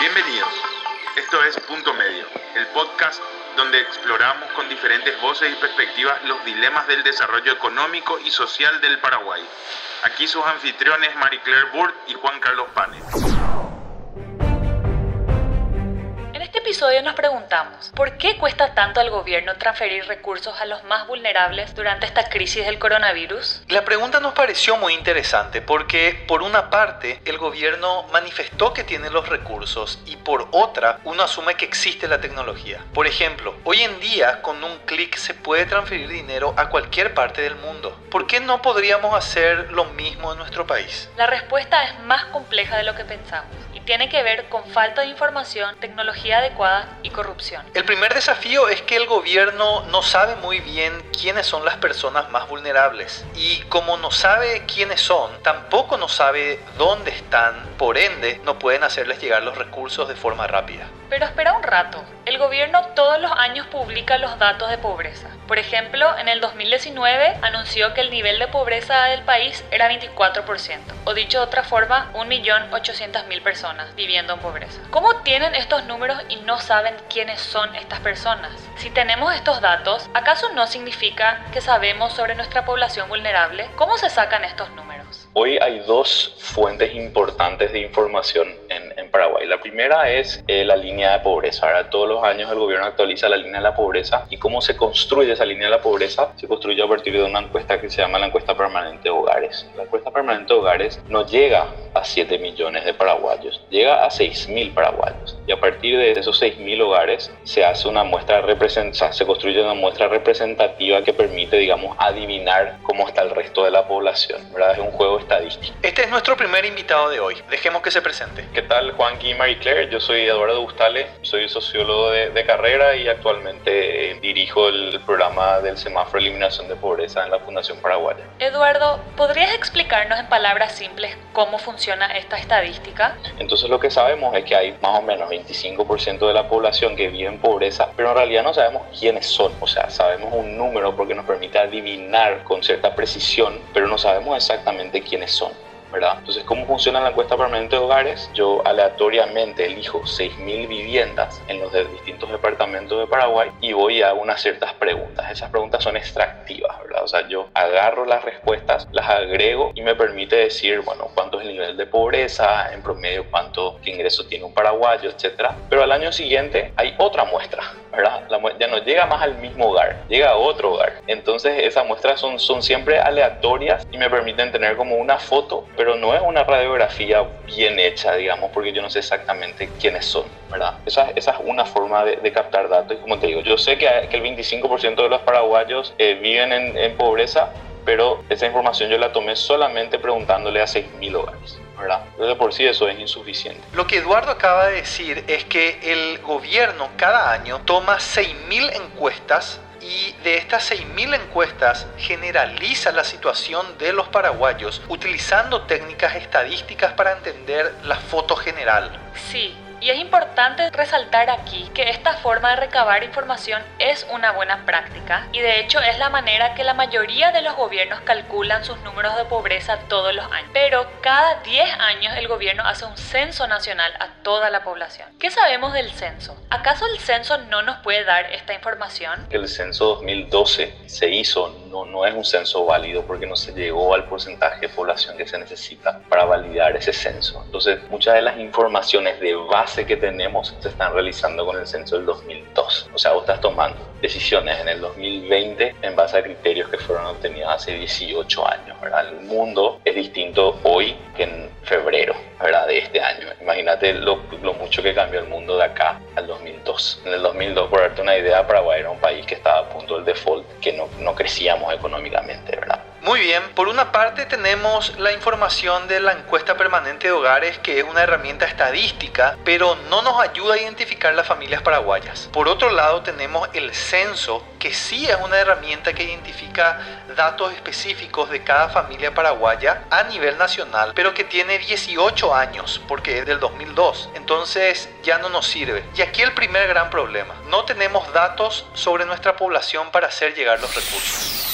Bienvenidos. Esto es Punto Medio, el podcast donde exploramos con diferentes voces y perspectivas los dilemas del desarrollo económico y social del Paraguay. Aquí sus anfitriones Marie Claire Burt y Juan Carlos Pane. Episodio nos preguntamos, ¿por qué cuesta tanto al gobierno transferir recursos a los más vulnerables durante esta crisis del coronavirus? La pregunta nos pareció muy interesante porque por una parte el gobierno manifestó que tiene los recursos y por otra uno asume que existe la tecnología. Por ejemplo, hoy en día con un clic se puede transferir dinero a cualquier parte del mundo. ¿Por qué no podríamos hacer lo mismo en nuestro país? La respuesta es más compleja de lo que pensamos y tiene que ver con falta de información, tecnología adecuada y corrupción. El primer desafío es que el gobierno no sabe muy bien quiénes son las personas más vulnerables y como no sabe quiénes son, tampoco no sabe dónde están, por ende no pueden hacerles llegar los recursos de forma rápida. Pero espera un rato, el gobierno todos los años publica los datos de pobreza. Por ejemplo, en el 2019 anunció que el nivel de pobreza del país era 24%, o dicho de otra forma, 1.800.000 personas viviendo en pobreza. ¿Cómo tienen estos números y no saben quiénes son estas personas? Si tenemos estos datos, ¿acaso no significa que sabemos sobre nuestra población vulnerable? ¿Cómo se sacan estos números? Hoy hay dos fuentes importantes de información en, Paraguay. La primera es eh, la línea de pobreza. Ahora, todos los años el gobierno actualiza la línea de la pobreza y cómo se construye esa línea de la pobreza se construye a partir de una encuesta que se llama la encuesta permanente de hogares. La encuesta permanente de hogares no llega a 7 millones de paraguayos, llega a 6 mil paraguayos. Y a partir de esos 6 mil hogares se hace una muestra representativa, se construye una muestra representativa que permite, digamos, adivinar cómo está el resto de la población. ¿verdad? Es un juego estadístico. Este es nuestro primer invitado de hoy. Dejemos que se presente. ¿Qué tal, Juan y Marie Claire? Yo soy Eduardo Gustale, soy sociólogo de, de carrera y actualmente eh, dirijo el programa del semáforo eliminación de pobreza en la Fundación Paraguaya. Eduardo, ¿podrías explicarnos en palabras simples cómo funciona esta estadística? Entonces lo que sabemos es que hay más o menos 25% de la población que vive en pobreza, pero en realidad no sabemos quiénes son. O sea, sabemos un número porque nos permite adivinar con cierta precisión, pero no sabemos exactamente quiénes son. ¿Verdad? Entonces, ¿cómo funciona la encuesta permanente de hogares? Yo aleatoriamente elijo 6.000 viviendas en los distintos departamentos de Paraguay y voy a unas ciertas preguntas. Esas preguntas son extractivas, ¿verdad? O sea, yo agarro las respuestas, las agrego y me permite decir, bueno, cuánto es el nivel de pobreza, en promedio cuánto ingreso tiene un paraguayo, etcétera. Pero al año siguiente hay otra muestra, ¿verdad? La, ya no llega más al mismo hogar, llega a otro hogar. Entonces, esas muestras son, son siempre aleatorias y me permiten tener como una foto pero no es una radiografía bien hecha, digamos, porque yo no sé exactamente quiénes son, ¿verdad? Esa, esa es una forma de, captar datos y como te digo, yo sé que, que el 25% de los paraguayos eh, viven en, en pobreza, pero esa información yo la tomé solamente preguntándole a 6.000 hogares. ¿verdad? Entonces por sí eso es insuficiente. Lo que Eduardo acaba de decir es que el gobierno cada año toma 6.000 encuestas y de estas 6.000 encuestas generaliza la situación de los paraguayos utilizando técnicas estadísticas para entender la foto general. Sí, y es importante resaltar aquí que esta forma de recabar información es una buena práctica y de hecho es la manera que la mayoría de los gobiernos calculan sus números de pobreza todos los años. Pero cada 10 años el gobierno hace un censo nacional a toda la población. ¿Qué sabemos del censo? ¿Acaso el censo no nos puede dar esta información? El censo 2012 se hizo, no, no es un censo válido porque no se llegó al porcentaje de población que se necesita para validar ese censo. Entonces muchas de las informaciones de base que tenemos se están realizando con el censo del 2002. O sea, vos estás tomando decisiones en el 2020 en base a criterios que fueron obtenidos hace 18 años. ¿verdad? El mundo es distinto hoy que en febrero ¿verdad? de este año. Imagínate lo, lo mucho que cambió el mundo de acá al 2002. En el 2002, por darte una idea, Paraguay era un país que estaba a punto del default, que no, no crecíamos económicamente. ¿verdad? Muy bien, por una parte tenemos la información de la encuesta permanente de hogares, que es una herramienta estadística, pero no nos ayuda a identificar las familias paraguayas. Por otro lado tenemos el censo, que sí es una herramienta que identifica datos específicos de cada familia paraguaya a nivel nacional, pero que tiene 18 años, porque es del 2002. Entonces ya no nos sirve. Y aquí el primer gran problema, no tenemos datos sobre nuestra población para hacer llegar los recursos.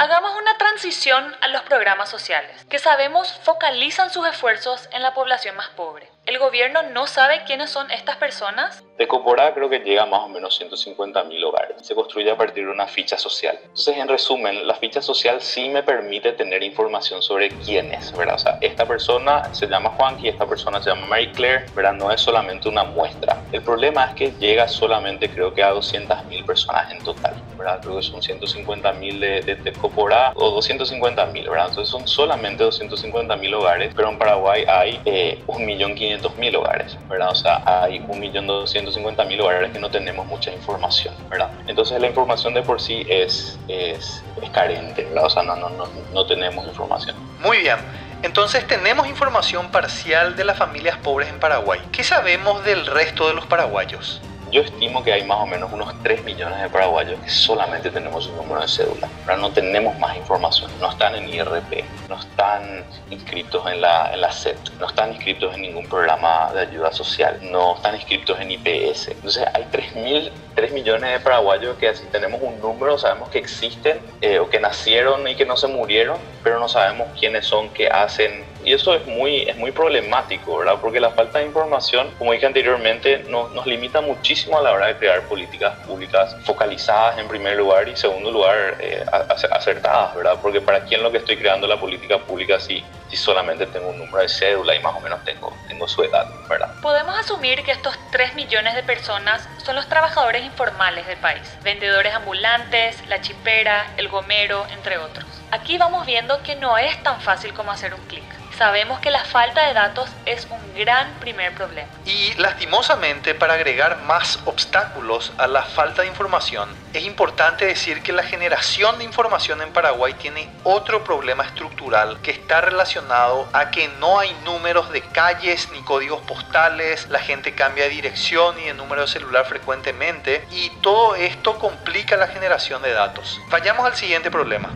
Hagamos una transición a los programas sociales, que sabemos focalizan sus esfuerzos en la población más pobre. ¿El gobierno no sabe quiénes son estas personas? De Coporá creo que llega a más o menos 150 mil hogares. Se construye a partir de una ficha social. Entonces, en resumen, la ficha social sí me permite tener información sobre quién es, ¿verdad? O sea, esta persona se llama Juanqui, esta persona se llama Mary Claire, ¿verdad? No es solamente una muestra. El problema es que llega solamente creo que a 200 mil personas en total, ¿verdad? Creo que son 150 mil de, de, Coporá o 250 mil, ¿verdad? Entonces son solamente 250 mil hogares, pero en Paraguay hay eh, 1.500.000 hogares, ¿verdad? O sea, hay 1.200.000 150.000 hogares que no tenemos mucha información, ¿verdad? Entonces la información de por sí es, es, es carente, ¿verdad? O sea, no, no, no, no tenemos información. Muy bien. Entonces tenemos información parcial de las familias pobres en Paraguay. ¿Qué sabemos del resto de los paraguayos? Yo estimo que hay más o menos unos 3 millones de paraguayos que solamente tenemos un número de cédula. Pero no tenemos más información. No están en IRP, no están inscritos en la, en la SET, no están inscritos en ningún programa de ayuda social, no están inscritos en IPS. Entonces hay 3, mil, 3 millones de paraguayos que así tenemos un número, sabemos que existen eh, o que nacieron y que no se murieron, pero no sabemos quiénes son, qué hacen, y eso es muy, es muy problemático, ¿verdad? Porque la falta de información, como dije anteriormente, nos limita muchísimo a la hora de crear políticas públicas focalizadas en primer lugar y segundo lugar eh, acertadas, ¿verdad? Porque para quién lo que estoy creando la política pública si, si solamente tengo un número de cédula y más o menos tengo, tengo su edad, ¿verdad? Podemos asumir que estos 3 millones de personas son los trabajadores informales del país, vendedores ambulantes, la chipera, el gomero, entre otros. Aquí vamos viendo que no es tan fácil como hacer un clic sabemos que la falta de datos es un gran primer problema. Y lastimosamente, para agregar más obstáculos a la falta de información, es importante decir que la generación de información en Paraguay tiene otro problema estructural que está relacionado a que no hay números de calles ni códigos postales, la gente cambia de dirección y de número de celular frecuentemente y todo esto complica la generación de datos. Vayamos al siguiente problema.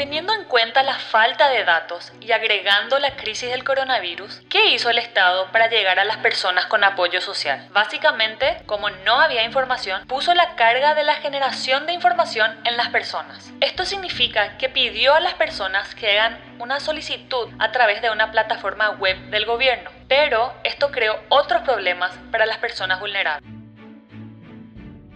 Teniendo en cuenta la falta de datos y agregando la crisis del coronavirus, ¿qué hizo el Estado para llegar a las personas con apoyo social? Básicamente, como no había información, puso la carga de la generación de información en las personas. Esto significa que pidió a las personas que hagan una solicitud a través de una plataforma web del gobierno, pero esto creó otros problemas para las personas vulnerables.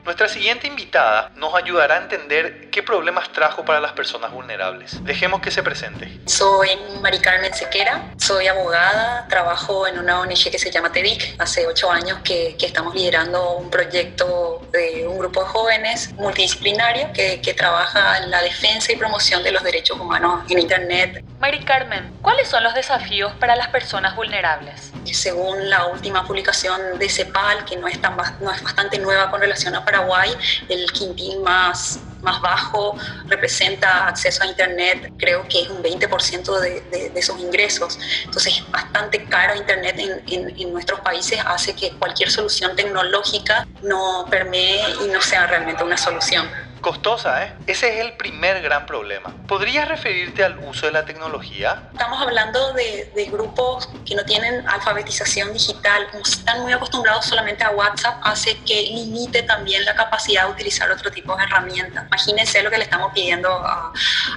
Nuestra siguiente invitada nos ayudará a entender qué problemas trajo para las personas vulnerables. Dejemos que se presente. Soy Mari Carmen Sequera, soy abogada, trabajo en una ONG que se llama TEDIC. Hace ocho años que, estamos liderando un proyecto de un grupo de jóvenes multidisciplinario que, que trabaja en la defensa y promoción de los derechos humanos en Internet. Mari Carmen, ¿cuáles son los desafíos para las personas vulnerables? Según la última publicación de CEPAL, que no es, tan, no es bastante nueva con relación a Paraguay, el quintín más, más bajo representa acceso a Internet, creo que es un 20% de, de, de, esos ingresos. Entonces, bastante caro Internet en, en, en, nuestros países hace que cualquier solución tecnológica no permee y no sea realmente una solución costosa, ¿eh? Ese es el primer gran problema. ¿Podrías referirte al uso de la tecnología? Estamos hablando de, de, grupos que no tienen alfabetización digital, como están muy acostumbrados solamente a WhatsApp, hace que limite también la capacidad de utilizar otro tipo de herramientas. Imagínense lo que le estamos pidiendo a,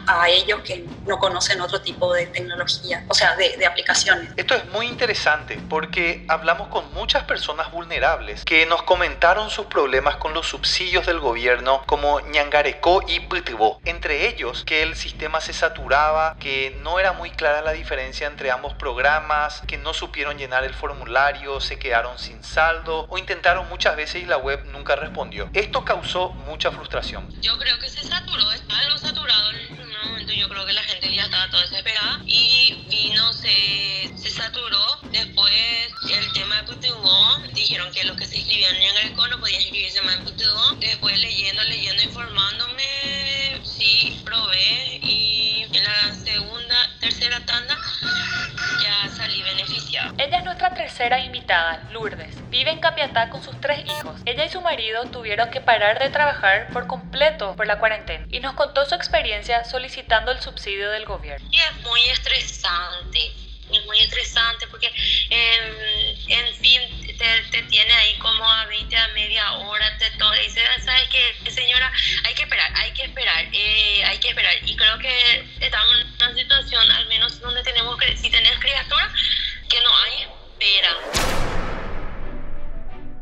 a ellos que no conocen otro tipo de tecnología, o sea, de, de aplicaciones. Esto es muy interesante porque hablamos con muchas personas vulnerables que nos comentaron sus problemas con los subsidios del gobierno como Ñangarecó y Putibó. Entre ellos, que el sistema se saturaba, que no era muy clara la diferencia entre ambos programas, que no supieron llenar el formulario, se quedaron sin saldo o intentaron muchas veces y la web nunca respondió. Esto causó mucha frustración. Yo creo que se saturó, algo saturado el momento, yo creo que la gente ya estaba toda desesperada y vino, se, se saturó. Después el tema de Putibó, dijeron que los que se inscribían en Ñangarecó no podían inscribirse más en Putibó. Después leyendo, leyendo, informándome, sí, probé y en la segunda, tercera tanda ya salí beneficiada. Ella es nuestra tercera invitada, Lourdes. Vive en Capiatá con sus tres hijos. Ella y su marido tuvieron que parar de trabajar por completo por la cuarentena y nos contó su experiencia solicitando el subsidio del gobierno. Y es muy estresante, es muy estresante porque, en, en fin, te, tiene ahí como a 20 a media hora, te todo, dice, ¿sabes qué, señora? Hay que esperar, hay que esperar, eh, hay que esperar. Y creo que estamos en una situación, al menos donde tenemos, si tenés criatura, que no hay espera.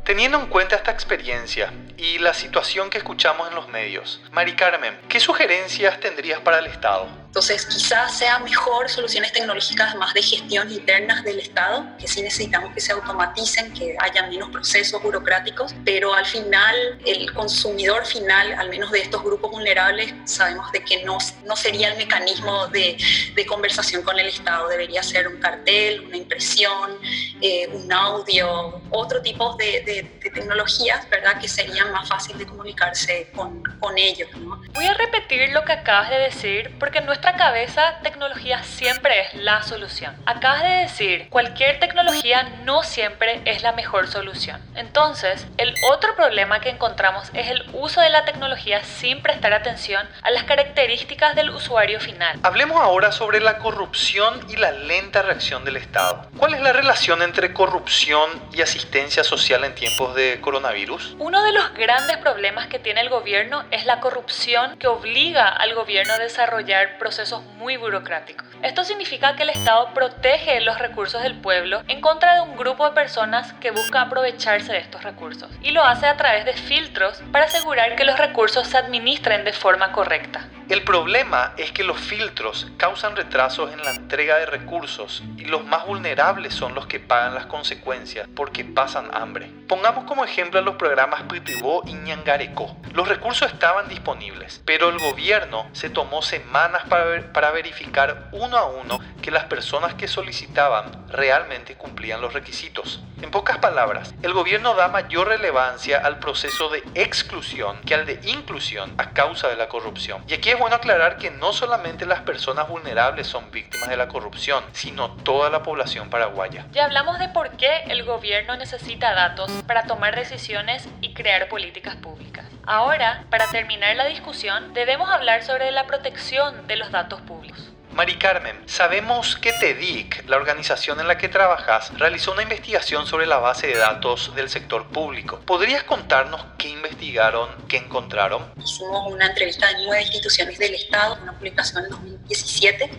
Teniendo en cuenta esta experiencia y la situación que escuchamos en los medios, Mari Carmen, ¿qué sugerencias tendrías para el Estado? Entonces, quizás sea mejor soluciones tecnológicas más de gestión internas del Estado, que sí necesitamos que se automaticen, que haya menos procesos burocráticos, pero al final el consumidor final, al menos de estos grupos vulnerables, sabemos de que no, no sería el mecanismo de, de conversación con el Estado, debería ser un cartel, una impresión, eh, un audio, otro tipo de, de, tecnologías, ¿verdad? Que serían más fácil de comunicarse con, con ellos. ¿no? Voy a repetir lo que acabas de decir porque nuestra cabeza, tecnología siempre es la solución. Acabas de decir, cualquier tecnología no siempre es la mejor solución. Entonces, el otro problema que encontramos es el uso de la tecnología sin prestar atención a las características del usuario final. Hablemos ahora sobre la corrupción y la lenta reacción del Estado. ¿Cuál es la relación entre corrupción y asistencia social en tiempos de coronavirus? Uno de los grandes problemas que tiene el gobierno es la corrupción que obliga al gobierno a desarrollar procesos procesos muy burocráticos. Esto significa que el Estado protege los recursos del pueblo en contra de un grupo de personas que busca aprovecharse de estos recursos y lo hace a través de filtros para asegurar que los recursos se administren de forma correcta. El problema es que los filtros causan retrasos en la entrega de recursos y los más vulnerables son los que pagan las consecuencias porque pasan hambre. Pongamos como ejemplo los programas Pitibó y Ñangareco. Los recursos estaban disponibles, pero el gobierno se tomó semanas para, para verificar uno a uno que las personas que solicitaban realmente cumplían los requisitos. En pocas palabras, el gobierno da mayor relevancia al proceso de exclusión que al de inclusión a causa de la corrupción. Y aquí es bueno aclarar que no solamente las personas vulnerables son víctimas de la corrupción, sino toda la población paraguaya. Ya hablamos de por qué el gobierno necesita datos para tomar decisiones y crear políticas públicas. Ahora, para terminar la discusión, debemos hablar sobre la protección de los datos públicos. Mari Carmen, sabemos que TEDIC, la organización en la que trabajas, realizó una investigación sobre la base de datos del sector público. ¿Podrías contarnos qué investigaron, qué encontraron? Hicimos una entrevista de nueve instituciones del Estado, una publicación en 2017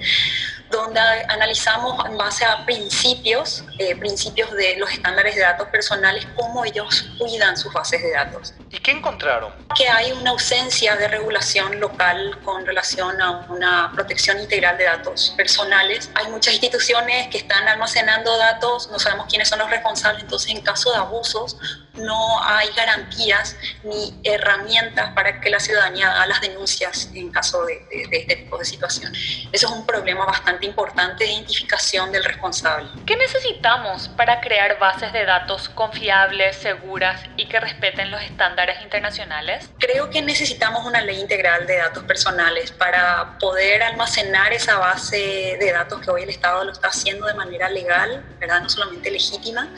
donde analizamos en base a principios, eh, principios de los estándares de datos personales, cómo ellos cuidan sus bases de datos. ¿Y qué encontraron? Que hay una ausencia de regulación local con relación a una protección integral de datos personales. Hay muchas instituciones que están almacenando datos, no sabemos quiénes son los responsables, entonces en caso de abusos no hay garantías ni herramientas para que la ciudadanía haga las denuncias en caso de, de, este tipo de situación. Eso es un problema bastante importante de identificación del responsable. ¿Qué necesitamos para crear bases de datos confiables, seguras y que respeten los estándares internacionales? Creo que necesitamos una ley integral de datos personales para poder almacenar esa base de datos que hoy el Estado lo está haciendo de manera legal, ¿verdad? no solamente legítima,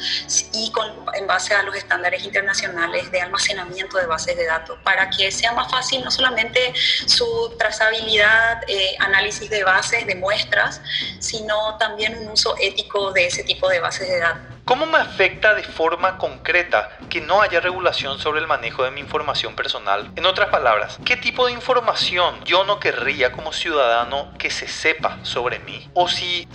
y con, en base a los estándares internacionales de almacenamiento de bases de datos para que sea más fácil no solamente su trazabilidad, eh, análisis de bases, de muestras, sino también un uso ético de ese tipo de bases de datos. ¿Cómo me afecta de forma concreta que no haya regulación sobre el manejo de mi información personal? En otras palabras, ¿qué tipo de información yo no querría como ciudadano que se sepa sobre mí? O si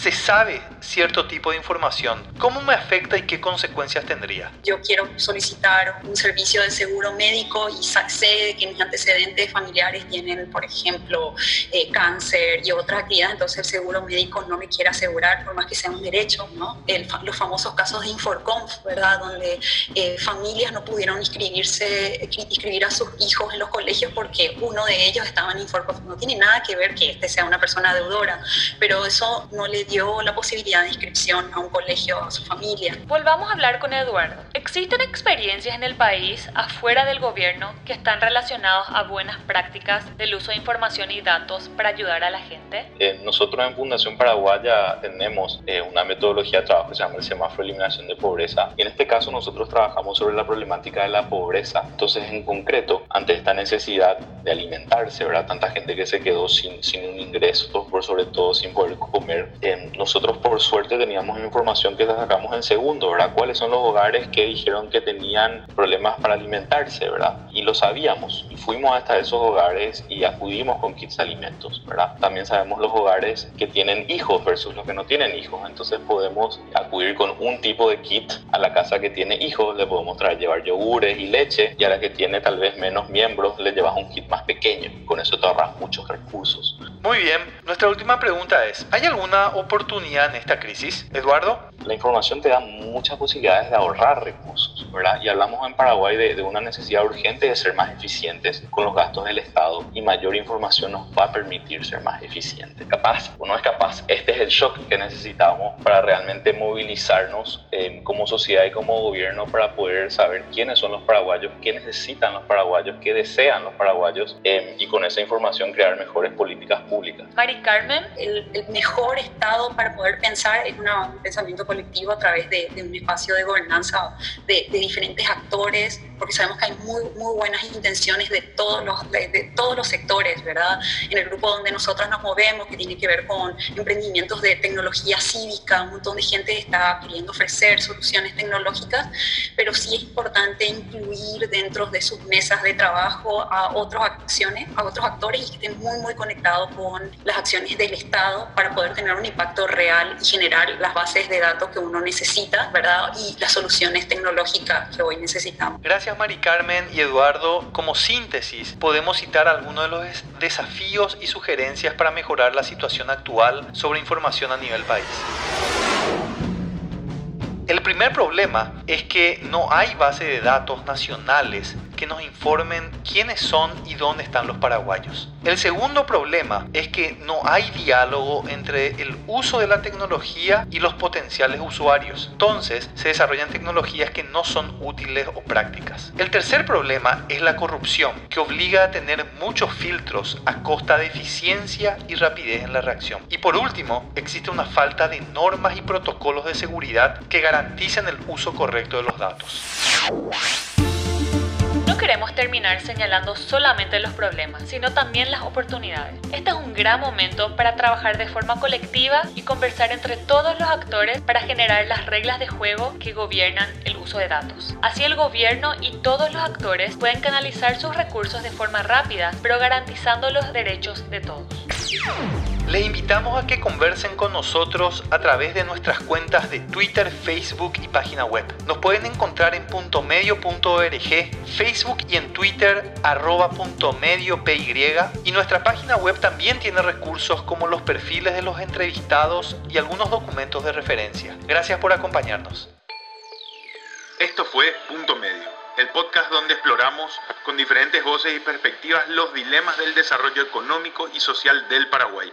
se sabe cierto tipo de información, ¿cómo me afecta y qué consecuencias tendría? Yo quiero solicitar un servicio de seguro médico y sé que mis antecedentes familiares tienen, por ejemplo, eh, cáncer y otra actividad, entonces el seguro médico no me quiere asegurar, por más que sea un derecho, ¿no? Los famosos casos de Inforconf, ¿verdad? Donde eh, familias no pudieron inscribirse, inscribir a sus hijos en los colegios porque uno de ellos estaba en Inforconf. No tiene nada que ver que este sea una persona deudora, pero eso no le dio la posibilidad de inscripción a un colegio a su familia. Volvamos a hablar con Eduardo. ¿Existen experiencias en el país, afuera del gobierno, que están relacionados a buenas prácticas del uso de información y datos para ayudar a la gente? Eh, nosotros en Fundación Paraguaya tenemos eh, una metodología de trabajo que se llama el semáforo de eliminación de pobreza. Y en este caso nosotros trabajamos sobre la problemática de la pobreza. Entonces, en concreto, ante esta necesidad de alimentarse, ¿verdad? Tanta gente que se quedó sin, sin un ingreso, por sobre todo sin poder comer, eh, nosotros por suerte teníamos información que sacamos en segundo, ¿verdad? ¿Cuáles son los hogares que dijeron que tenían problemas para alimentarse, ¿verdad? Y lo sabíamos. Y fuimos hasta esos hogares y acudimos con kits de alimentos, ¿verdad? También sabemos los hogares que tienen hijos versus los que no tienen hijos. Entonces podemos acudir con un tipo de kit a la casa que tiene hijos, le podemos traer llevar yogures y leche y a la que tiene tal vez menos miembros le llevas un kit más pequeño. Con eso te ahorras muchos recursos. Muy bien, nuestra última pregunta es, ¿hay alguna oportunidad en esta crisis, Eduardo? La información te da muchas posibilidades de ahorrar recursos, ¿verdad? Y hablamos en Paraguay de, de, una necesidad urgente de ser más eficientes con los gastos del Estado y mayor información nos va a permitir ser más eficientes. Capaz o no es capaz, este es el shock que necesitamos para realmente movilizarnos eh, como sociedad y como gobierno para poder saber quiénes son los paraguayos, qué necesitan los paraguayos, qué desean los paraguayos eh, y con esa información crear mejores políticas públicas. Mari Carmen, el, mejor estado para poder pensar es un pensamiento colectivo a través de, un espacio de gobernanza de, diferentes actores, porque sabemos que hay muy, muy buenas intenciones de todos, los, de, de, todos los sectores, ¿verdad? En el grupo donde nosotros nos movemos, que tiene que ver con emprendimientos de tecnología cívica, un montón de gente está queriendo ofrecer soluciones tecnológicas, pero sí es importante incluir dentro de sus mesas de trabajo a otras acciones, a otros actores y que estén muy, muy conectados con las acciones del Estado para poder tener un impacto real y generar las bases de datos que uno necesita, ¿verdad? Y las soluciones tecnológicas que hoy necesitamos. Gracias Mari Carmen y Eduardo. Como síntesis, podemos citar algunos de los desafíos y sugerencias para mejorar la situación actual sobre información a nivel país. El primer problema es que no hay base de datos nacionales que nos informen quiénes son y dónde están los paraguayos. El segundo problema es que no hay diálogo entre el uso de la tecnología y los potenciales usuarios. Entonces se desarrollan tecnologías que no son útiles o prácticas. El tercer problema es la corrupción, que obliga a tener muchos filtros a costa de eficiencia y rapidez en la reacción. Y por último, existe una falta de normas y protocolos de seguridad que garanticen el uso correcto de los datos. Queremos terminar señalando solamente los problemas, sino también las oportunidades. Este es un gran momento para trabajar de forma colectiva y conversar entre todos los actores para generar las reglas de juego que gobiernan el uso de datos. Así el gobierno y todos los actores pueden canalizar sus recursos de forma rápida, pero garantizando los derechos de todos. Les invitamos a que conversen con nosotros a través de nuestras cuentas de Twitter, Facebook y página web. Nos pueden encontrar en puntomedio.org, Facebook y en Twitter arroba y nuestra página web también tiene recursos como los perfiles de los entrevistados y algunos documentos de referencia. Gracias por acompañarnos. Esto fue Punto Medio, el podcast donde exploramos con diferentes voces y perspectivas los dilemas del desarrollo económico y social del Paraguay.